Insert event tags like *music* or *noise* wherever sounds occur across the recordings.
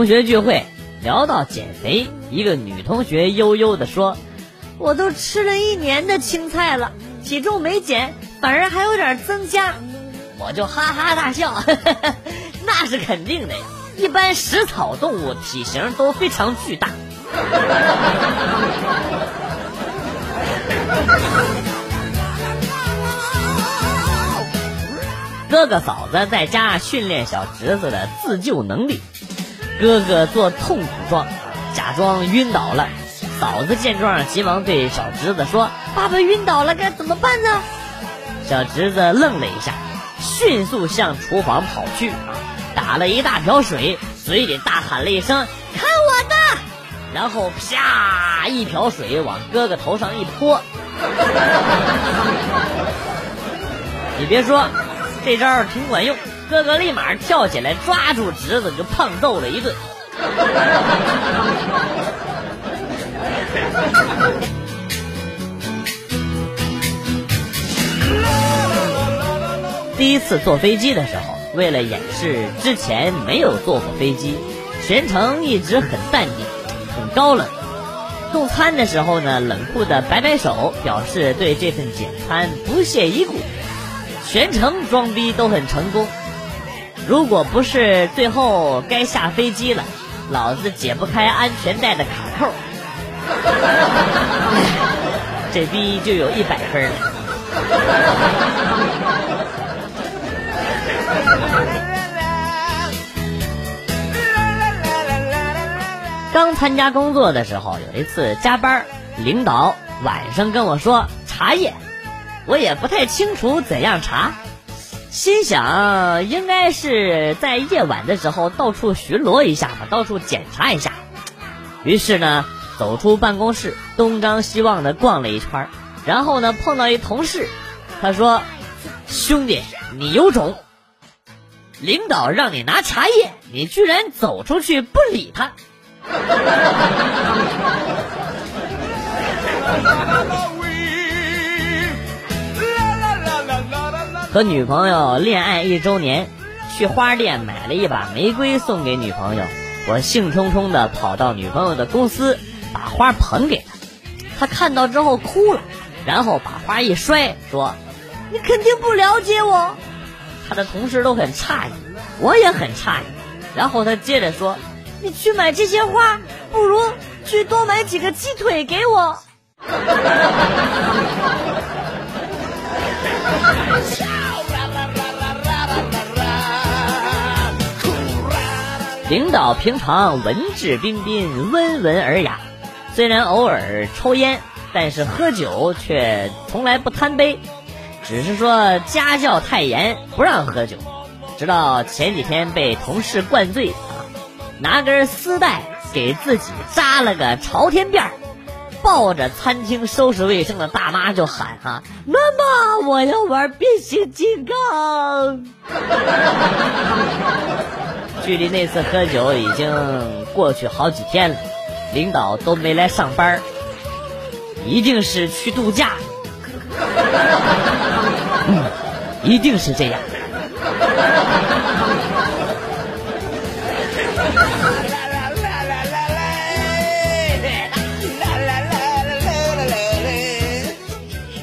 同学聚会聊到减肥，一个女同学悠悠地说：“我都吃了一年的青菜了，体重没减，反而还有点增加。”我就哈哈大笑，*laughs* 那是肯定的呀。一般食草动物体型都非常巨大。*laughs* 哥哥嫂子在家训练小侄子的自救能力。哥哥做痛苦状，假装晕倒了。嫂子见状，急忙对小侄子说：“爸爸晕倒了，该怎么办呢？”小侄子愣了一下，迅速向厨房跑去，打了一大瓢水，嘴里大喊了一声：“看我的！”然后啪一瓢水往哥哥头上一泼。*laughs* 你别说。这招挺管用，哥哥立马跳起来抓住侄子就胖揍了一顿。第一次坐飞机的时候，为了掩饰之前没有坐过飞机，全程一直很淡定，很高冷。用餐的时候呢，冷酷的摆摆手，表示对这份简餐不屑一顾。全程装逼都很成功，如果不是最后该下飞机了，老子解不开安全带的卡扣，*laughs* 这逼就有一百分了。刚参加工作的时候，有一次加班，领导晚上跟我说茶叶。我也不太清楚怎样查，心想应该是在夜晚的时候到处巡逻一下吧，到处检查一下。于是呢，走出办公室，东张西望的逛了一圈，然后呢碰到一同事，他说：“兄弟，你有种！领导让你拿茶叶，你居然走出去不理他。*laughs* ”和女朋友恋爱一周年，去花店买了一把玫瑰送给女朋友。我兴冲冲的跑到女朋友的公司，把花捧给她。她看到之后哭了，然后把花一摔，说：“你肯定不了解我。”她的同事都很诧异，我也很诧异。然后她接着说：“你去买这些花，不如去多买几个鸡腿给我。” *laughs* 领导平常文质彬彬、温文尔雅，虽然偶尔抽烟，但是喝酒却从来不贪杯，只是说家教太严，不让喝酒。直到前几天被同事灌醉啊，拿根丝带给自己扎了个朝天辫儿，抱着餐厅收拾卫生的大妈就喊：“哈，妈妈，我要玩变形金刚。”距离那次喝酒已经过去好几天了，领导都没来上班一定是去度假。嗯，一定是这样。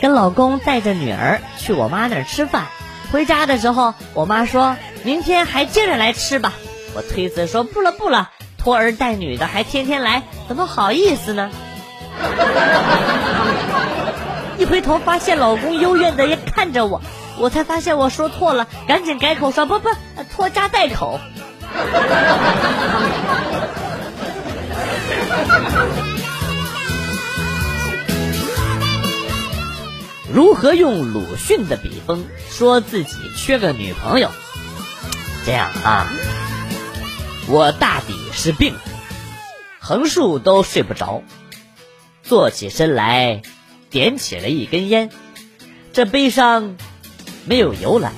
跟老公带着女儿去我妈那儿吃饭，回家的时候，我妈说明天还接着来吃吧。我推辞说不了不了，拖儿带女的还天天来，怎么好意思呢？*laughs* 一回头发现老公幽怨的也看着我，我才发现我说错了，赶紧改口说不不，拖家带口。*laughs* 如何用鲁迅的笔锋说自己缺个女朋友？这样啊。我大抵是病，横竖都睡不着，坐起身来，点起了一根烟。这悲伤没有由来，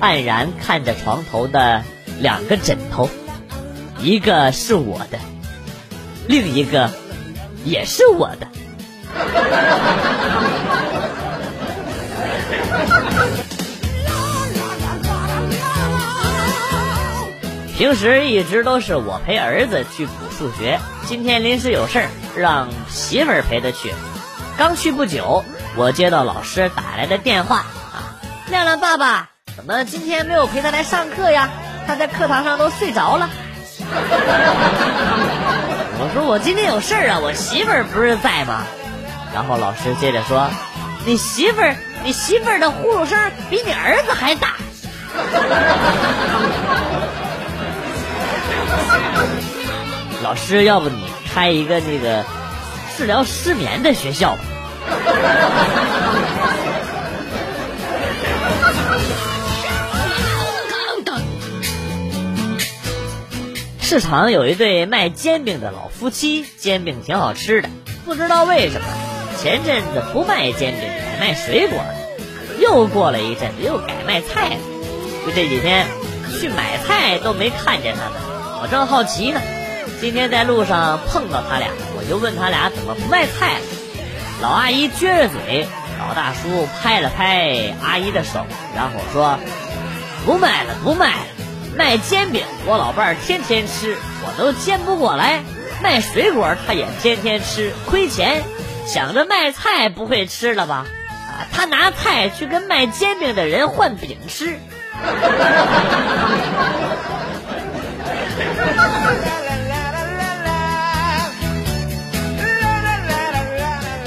黯然看着床头的两个枕头，一个是我的，另一个也是我的。平时一直都是我陪儿子去补数学，今天临时有事儿，让媳妇儿陪他去。刚去不久，我接到老师打来的电话啊，亮亮爸爸，怎么今天没有陪他来上课呀？他在课堂上都睡着了。*laughs* 我说我今天有事儿啊，我媳妇儿不是在吗？然后老师接着说，你媳妇儿，你媳妇儿的呼噜声比你儿子还大。*laughs* 老师，要不你开一个那个治疗失眠的学校吧？*laughs* 市场有一对卖煎饼的老夫妻，煎饼挺好吃的。不知道为什么，前阵子不卖煎饼，改卖水果了。又过了一阵子，又改卖菜了。就这几天去买菜都没看见他们，我正好奇呢。今天在路上碰到他俩，我就问他俩怎么不卖菜了。老阿姨撅着嘴，老大叔拍了拍阿姨的手，然后说：“不卖了，不卖了。卖煎饼，我老伴儿天天吃，我都煎不过来。卖水果，他也天天吃，亏钱。想着卖菜不会吃了吧？啊，他拿菜去跟卖煎饼的人换饼吃。”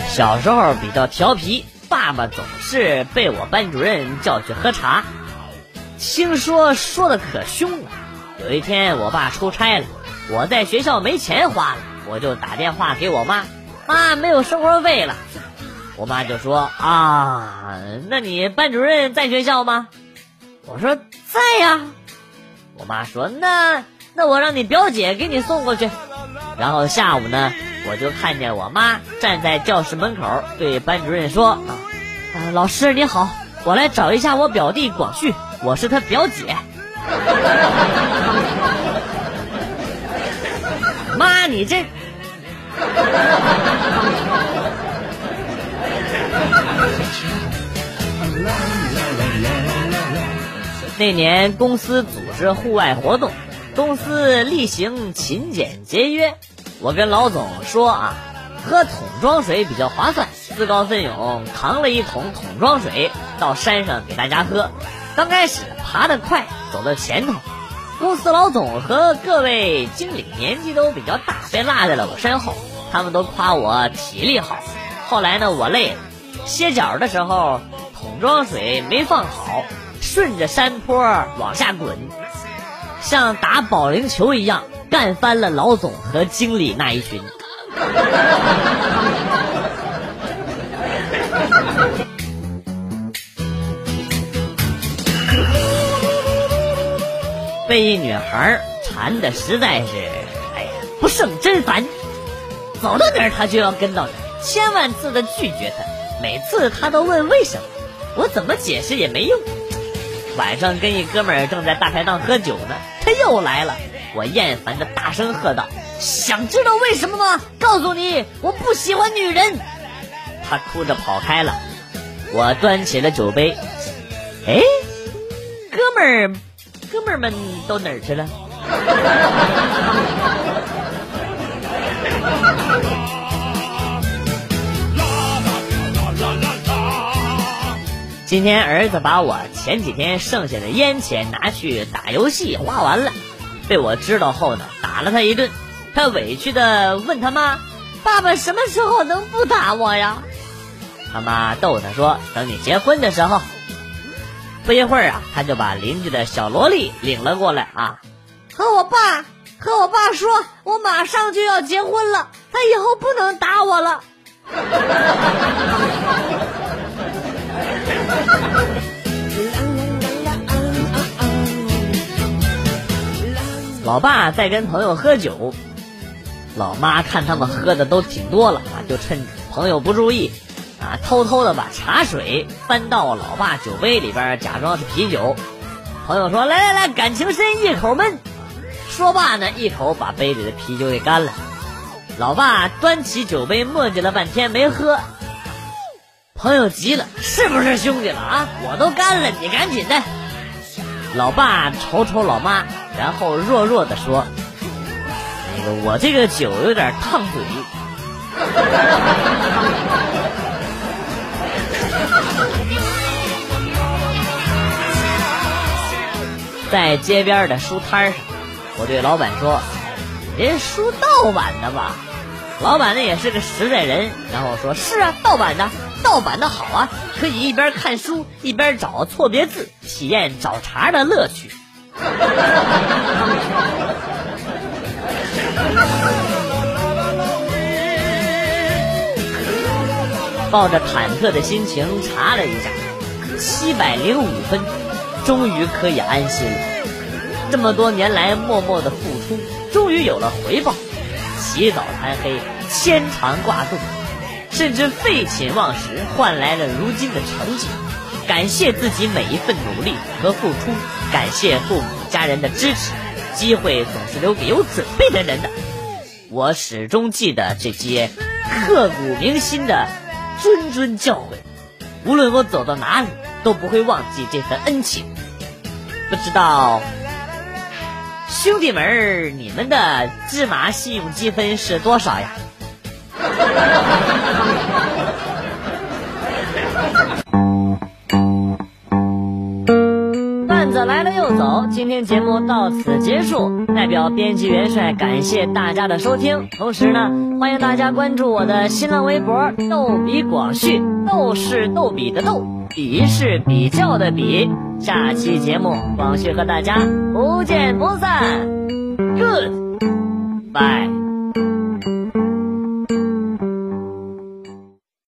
小时候比较调皮，爸爸总是被我班主任叫去喝茶，听说说的可凶了。有一天我爸出差了，我在学校没钱花了，我就打电话给我妈，妈没有生活费了。我妈就说啊，那你班主任在学校吗？我说在呀。我妈说那那我让你表姐给你送过去。然后下午呢？我就看见我妈站在教室门口，对班主任说：“啊，老师你好，我来找一下我表弟广旭，我是他表姐。*laughs* ”妈，你这……那年公司组织户外活动，公司例行勤俭节约。我跟老总说啊，喝桶装水比较划算，自告奋勇扛了一桶桶装水到山上给大家喝。刚开始爬得快，走到前头，公司老总和各位经理年纪都比较大，被落在了我身后。他们都夸我体力好。后来呢，我累了，歇脚的时候，桶装水没放好，顺着山坡往下滚，像打保龄球一样。干翻了老总和经理那一群。被一女孩缠的实在是，哎呀，不胜真烦。走到哪儿他就要跟到哪儿，千万次的拒绝他，每次他都问为什么，我怎么解释也没用。晚上跟一哥们儿正在大排档喝酒呢，他又来了。我厌烦的大声喝道：“想知道为什么吗？告诉你，我不喜欢女人。”他哭着跑开了。我端起了酒杯，哎，哥们儿，哥们儿们都哪儿去了？今天儿子把我前几天剩下的烟钱拿去打游戏花完了。被我知道后呢，打了他一顿。他委屈的问他妈：“爸爸什么时候能不打我呀？”他妈逗他说：“等你结婚的时候。”不一会儿啊，他就把邻居的小萝莉领了过来啊，和我爸和我爸说：“我马上就要结婚了，他以后不能打我了。”老爸在跟朋友喝酒，老妈看他们喝的都挺多了啊，就趁朋友不注意，啊，偷偷的把茶水翻到老爸酒杯里边，假装是啤酒。朋友说：“来来来，感情深，一口闷。”说罢呢，一口把杯里的啤酒给干了。老爸端起酒杯，磨叽了半天没喝。朋友急了：“是不是兄弟了啊？我都干了，你赶紧的。”老爸瞅瞅老妈，然后弱弱的说：“那个我这个酒有点烫嘴。*laughs* ”在街边的书摊上，我对老板说：“这书盗版的吧？”老板呢也是个实在人，然后说：“是啊，盗版的，盗版的好啊，可以一边看书一边找错别字，体验找茬的乐趣。”抱着忐忑的心情查了一下，七百零五分，终于可以安心了。这么多年来默默的付出，终于有了回报。起早贪黑，牵肠挂肚，甚至废寝忘食，换来了如今的成绩。感谢自己每一份努力和付出，感谢父母家人的支持。机会总是留给有准备的人的。我始终记得这些刻骨铭心的。谆谆教诲，无论我走到哪里，都不会忘记这份恩情。不知道兄弟们，你们的芝麻信用积分是多少呀？*laughs* 段子来了又走，今天节目到此结束。代表编辑元帅感谢大家的收听，同时呢，欢迎大家关注我的新浪微博“逗比广旭”，逗是逗比的逗，比是比较的比。下期节目，广旭和大家不见不散。Good，bye。